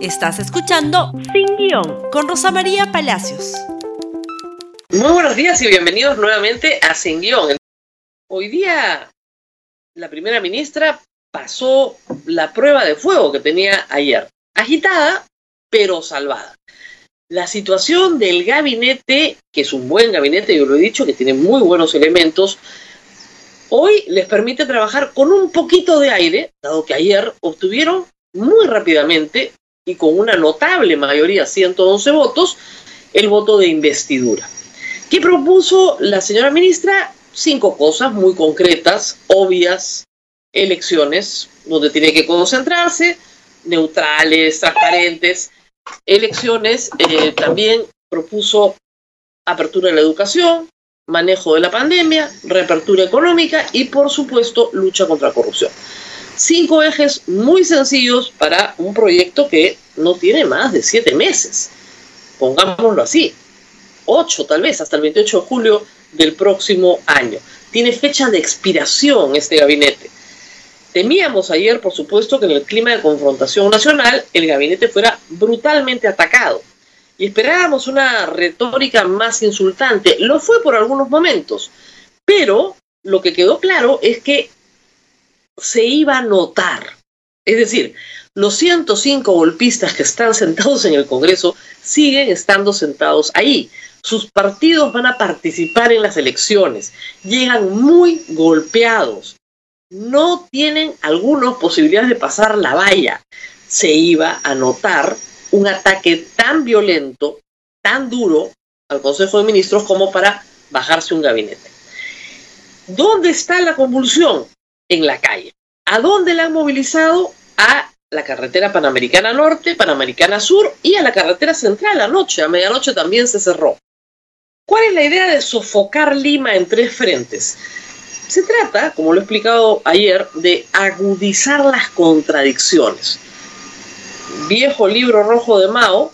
Estás escuchando Sin Guión con Rosa María Palacios. Muy buenos días y bienvenidos nuevamente a Sin Guión. Hoy día la primera ministra pasó la prueba de fuego que tenía ayer. Agitada, pero salvada. La situación del gabinete, que es un buen gabinete, yo lo he dicho, que tiene muy buenos elementos, hoy les permite trabajar con un poquito de aire, dado que ayer obtuvieron muy rápidamente y con una notable mayoría, 111 votos, el voto de investidura. ¿Qué propuso la señora ministra? Cinco cosas muy concretas, obvias, elecciones donde tiene que concentrarse, neutrales, transparentes, elecciones, eh, también propuso apertura de la educación, manejo de la pandemia, reapertura económica y, por supuesto, lucha contra la corrupción cinco ejes muy sencillos para un proyecto que no tiene más de siete meses. Pongámoslo así. Ocho tal vez, hasta el 28 de julio del próximo año. Tiene fecha de expiración este gabinete. Temíamos ayer, por supuesto, que en el clima de confrontación nacional el gabinete fuera brutalmente atacado. Y esperábamos una retórica más insultante. Lo fue por algunos momentos. Pero lo que quedó claro es que se iba a notar. Es decir, los 105 golpistas que están sentados en el Congreso siguen estando sentados ahí. Sus partidos van a participar en las elecciones. Llegan muy golpeados. No tienen algunas posibilidades de pasar la valla. Se iba a notar un ataque tan violento, tan duro al Consejo de Ministros como para bajarse un gabinete. ¿Dónde está la convulsión? En la calle. ¿A dónde la han movilizado? A la carretera Panamericana Norte, Panamericana Sur y a la carretera Central anoche. A medianoche también se cerró. ¿Cuál es la idea de sofocar Lima en tres frentes? Se trata, como lo he explicado ayer, de agudizar las contradicciones. Viejo libro rojo de Mao,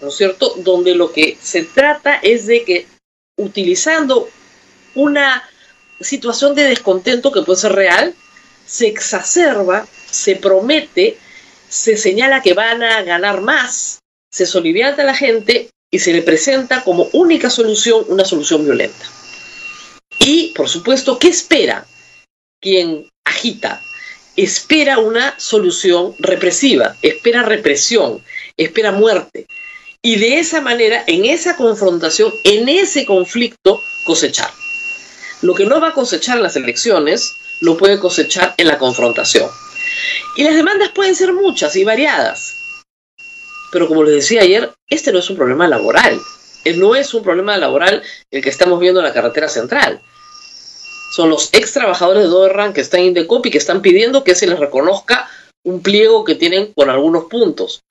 ¿no es cierto? Donde lo que se trata es de que utilizando una situación de descontento que puede ser real, se exacerba, se promete, se señala que van a ganar más, se solivianta a la gente y se le presenta como única solución una solución violenta. Y, por supuesto, ¿qué espera quien agita? Espera una solución represiva, espera represión, espera muerte. Y de esa manera, en esa confrontación, en ese conflicto, cosechar. Lo que no va a cosechar en las elecciones lo puede cosechar en la confrontación. Y las demandas pueden ser muchas y variadas. Pero como les decía ayer, este no es un problema laboral. Eh, no es un problema laboral el que estamos viendo en la carretera central. Son los ex trabajadores de Dorran que están en Indecopi que están pidiendo que se les reconozca un pliego que tienen con algunos puntos.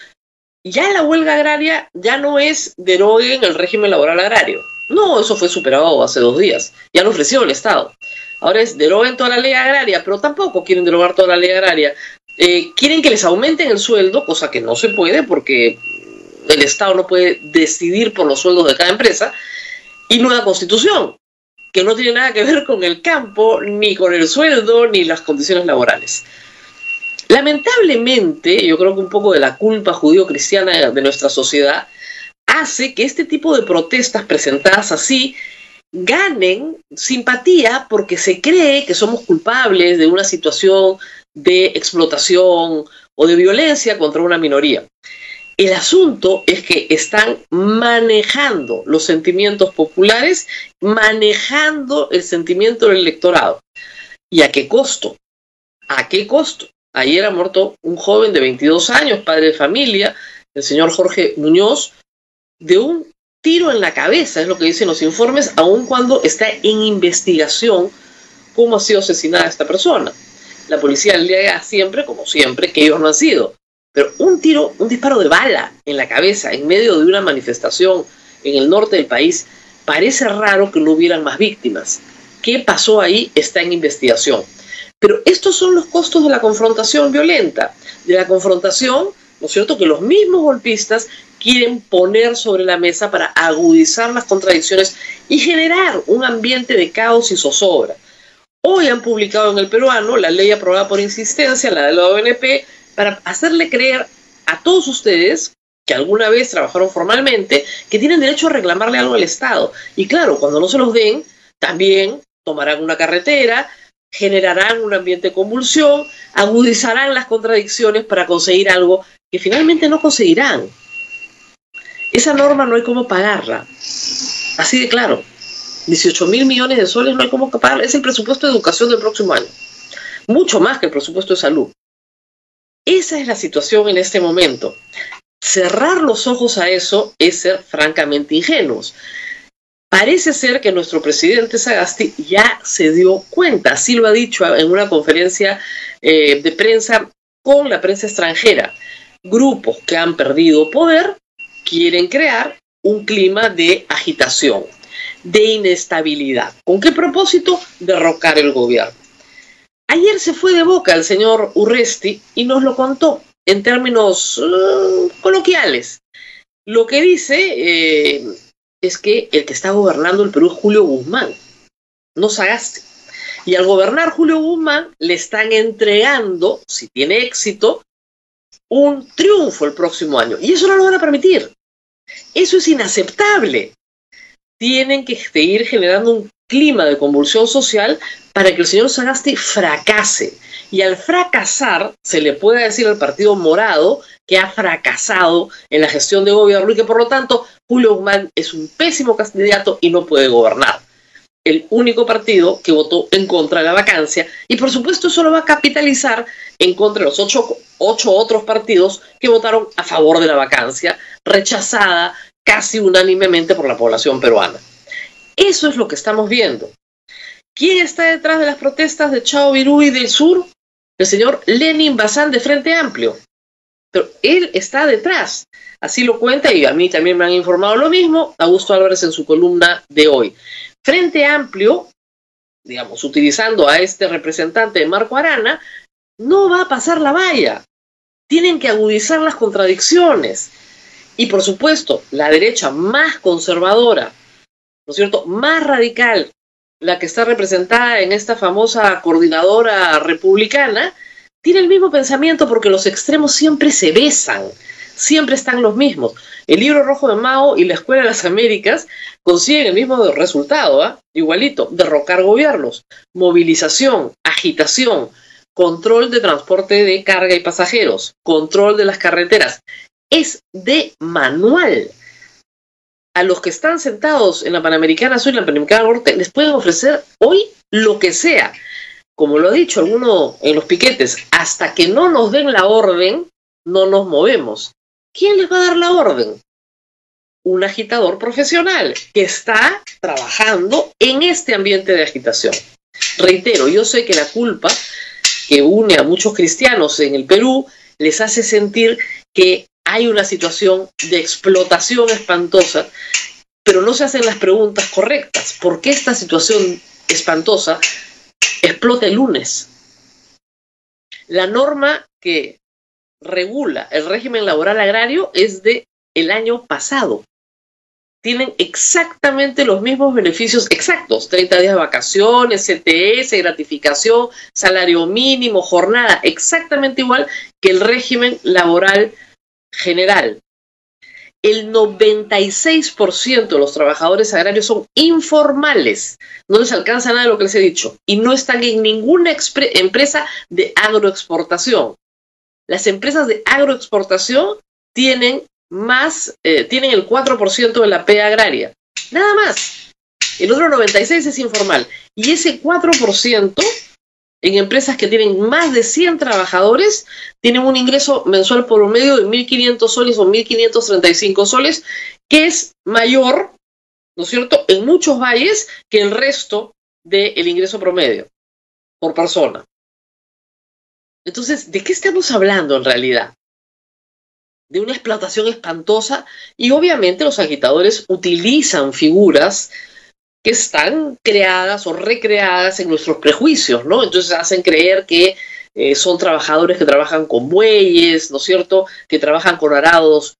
Ya la huelga agraria ya no es deroguen el régimen laboral agrario. No, eso fue superado hace dos días. Ya lo ofreció el Estado. Ahora es deroguen toda la ley agraria, pero tampoco quieren derogar toda la ley agraria. Eh, quieren que les aumenten el sueldo, cosa que no se puede porque el Estado no puede decidir por los sueldos de cada empresa. Y nueva constitución, que no tiene nada que ver con el campo, ni con el sueldo, ni las condiciones laborales. Lamentablemente, yo creo que un poco de la culpa judío-cristiana de nuestra sociedad hace que este tipo de protestas presentadas así ganen simpatía porque se cree que somos culpables de una situación de explotación o de violencia contra una minoría. El asunto es que están manejando los sentimientos populares, manejando el sentimiento del electorado. ¿Y a qué costo? ¿A qué costo? Ayer ha muerto un joven de 22 años, padre de familia, el señor Jorge Muñoz, de un tiro en la cabeza, es lo que dicen los informes, aun cuando está en investigación cómo ha sido asesinada esta persona. La policía le niega siempre, como siempre, que ellos no han sido. Pero un tiro, un disparo de bala en la cabeza en medio de una manifestación en el norte del país, parece raro que no hubieran más víctimas. ¿Qué pasó ahí? Está en investigación. Pero estos son los costos de la confrontación violenta, de la confrontación, ¿no es cierto?, que los mismos golpistas quieren poner sobre la mesa para agudizar las contradicciones y generar un ambiente de caos y zozobra. Hoy han publicado en el peruano la ley aprobada por insistencia, la de la ONP, para hacerle creer a todos ustedes que alguna vez trabajaron formalmente, que tienen derecho a reclamarle algo al Estado. Y claro, cuando no se los den, también tomarán una carretera, generarán un ambiente de convulsión, agudizarán las contradicciones para conseguir algo que finalmente no conseguirán. Esa norma no hay cómo pagarla. Así de claro. 18 mil millones de soles no hay cómo pagarla. Es el presupuesto de educación del próximo año. Mucho más que el presupuesto de salud. Esa es la situación en este momento. Cerrar los ojos a eso es ser francamente ingenuos. Parece ser que nuestro presidente Sagasti ya se dio cuenta, así lo ha dicho en una conferencia eh, de prensa con la prensa extranjera. Grupos que han perdido poder quieren crear un clima de agitación, de inestabilidad. ¿Con qué propósito? Derrocar el gobierno. Ayer se fue de boca el señor Urresti y nos lo contó en términos uh, coloquiales. Lo que dice eh, es que el que está gobernando el Perú es Julio Guzmán, no Sagaste. Y al gobernar Julio Guzmán le están entregando, si tiene éxito, un triunfo el próximo año. Y eso no lo van a permitir. Eso es inaceptable. Tienen que seguir generando un clima de convulsión social para que el señor Sagasti fracase. Y al fracasar, se le puede decir al Partido Morado que ha fracasado en la gestión de gobierno y que por lo tanto Julio Guzmán es un pésimo candidato y no puede gobernar. El único partido que votó en contra de la vacancia y por supuesto eso lo va a capitalizar en contra de los ocho, ocho otros partidos que votaron a favor de la vacancia, rechazada casi unánimemente por la población peruana. Eso es lo que estamos viendo. ¿Quién está detrás de las protestas de Chao Virú y del Sur? El señor Lenin Bazán de Frente Amplio. Pero él está detrás. Así lo cuenta y a mí también me han informado lo mismo, Augusto Álvarez en su columna de hoy. Frente Amplio, digamos, utilizando a este representante de Marco Arana, no va a pasar la valla. Tienen que agudizar las contradicciones. Y por supuesto, la derecha más conservadora, ¿no es cierto?, más radical, la que está representada en esta famosa coordinadora republicana, tiene el mismo pensamiento porque los extremos siempre se besan, siempre están los mismos. El libro rojo de Mao y la Escuela de las Américas consiguen el mismo resultado, ¿ah? igualito, derrocar gobiernos, movilización, agitación, control de transporte de carga y pasajeros, control de las carreteras. Es de manual. A los que están sentados en la Panamericana Sur y la Panamericana Norte les pueden ofrecer hoy lo que sea como lo ha dicho alguno en los piquetes, hasta que no nos den la orden, no nos movemos. ¿Quién les va a dar la orden? Un agitador profesional que está trabajando en este ambiente de agitación. Reitero, yo sé que la culpa que une a muchos cristianos en el Perú les hace sentir que hay una situación de explotación espantosa, pero no se hacen las preguntas correctas. ¿Por qué esta situación espantosa explota el lunes. La norma que regula el régimen laboral agrario es de el año pasado. Tienen exactamente los mismos beneficios exactos, 30 días de vacaciones, CTS, gratificación, salario mínimo, jornada, exactamente igual que el régimen laboral general el 96% de los trabajadores agrarios son informales, no les alcanza nada de lo que les he dicho, y no están en ninguna empresa de agroexportación. Las empresas de agroexportación tienen más, eh, tienen el 4% de la P agraria, nada más. El otro 96% es informal. Y ese 4% en empresas que tienen más de 100 trabajadores, tienen un ingreso mensual por un medio de 1.500 soles o 1.535 soles, que es mayor, ¿no es cierto?, en muchos valles que el resto del ingreso promedio por persona. Entonces, ¿de qué estamos hablando en realidad? De una explotación espantosa y obviamente los agitadores utilizan figuras que están creadas o recreadas en nuestros prejuicios, ¿no? Entonces hacen creer que eh, son trabajadores que trabajan con bueyes, ¿no es cierto? Que trabajan con arados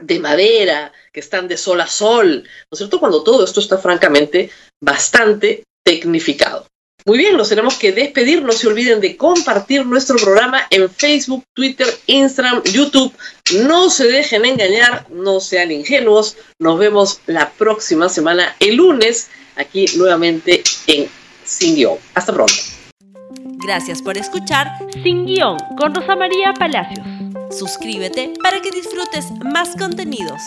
de madera, que están de sol a sol, ¿no es cierto? Cuando todo esto está francamente bastante tecnificado. Muy bien, nos tenemos que despedir. No se olviden de compartir nuestro programa en Facebook, Twitter, Instagram, YouTube. No se dejen engañar, no sean ingenuos. Nos vemos la próxima semana, el lunes, aquí nuevamente en Sin Guión. Hasta pronto. Gracias por escuchar Sin Guión con Rosa María Palacios. Suscríbete para que disfrutes más contenidos.